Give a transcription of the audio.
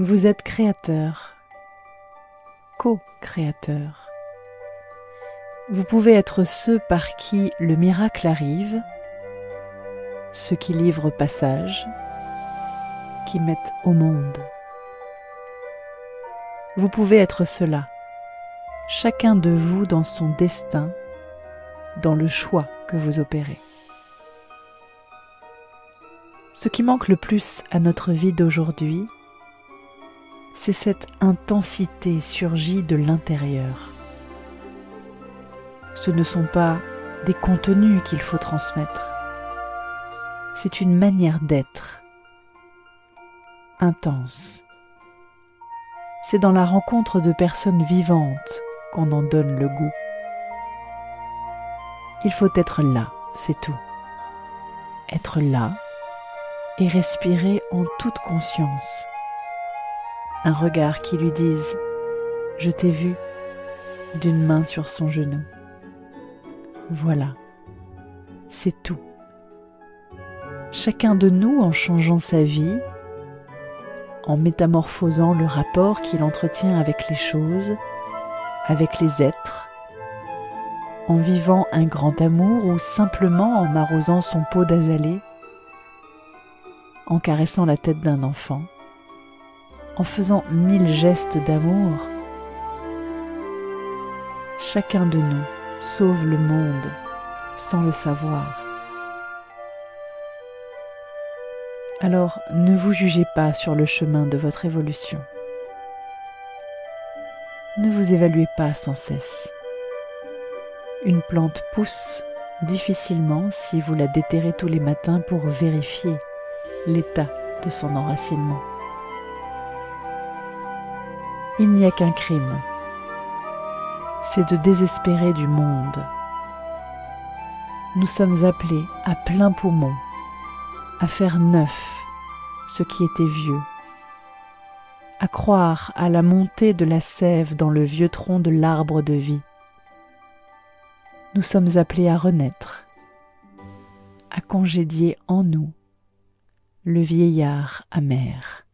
Vous êtes créateur, co-créateur. Vous pouvez être ceux par qui le miracle arrive, ceux qui livrent passage, qui mettent au monde. Vous pouvez être cela, chacun de vous dans son destin, dans le choix que vous opérez. Ce qui manque le plus à notre vie d'aujourd'hui, c'est cette intensité surgie de l'intérieur. Ce ne sont pas des contenus qu'il faut transmettre, c'est une manière d'être intense. C'est dans la rencontre de personnes vivantes qu'on en donne le goût. Il faut être là, c'est tout. Être là et respirer en toute conscience un regard qui lui dise ⁇ Je t'ai vu ⁇ d'une main sur son genou. Voilà, c'est tout. Chacun de nous, en changeant sa vie, en métamorphosant le rapport qu'il entretient avec les choses, avec les êtres, en vivant un grand amour ou simplement en arrosant son pot d'azalée, en caressant la tête d'un enfant, en faisant mille gestes d'amour, chacun de nous sauve le monde sans le savoir. Alors ne vous jugez pas sur le chemin de votre évolution. Ne vous évaluez pas sans cesse. Une plante pousse difficilement si vous la déterrez tous les matins pour vérifier l'état de son enracinement. Il n'y a qu'un crime, c'est de désespérer du monde. Nous sommes appelés à plein poumon à faire neuf ce qui était vieux, à croire à la montée de la sève dans le vieux tronc de l'arbre de vie. Nous sommes appelés à renaître, à congédier en nous le vieillard amer.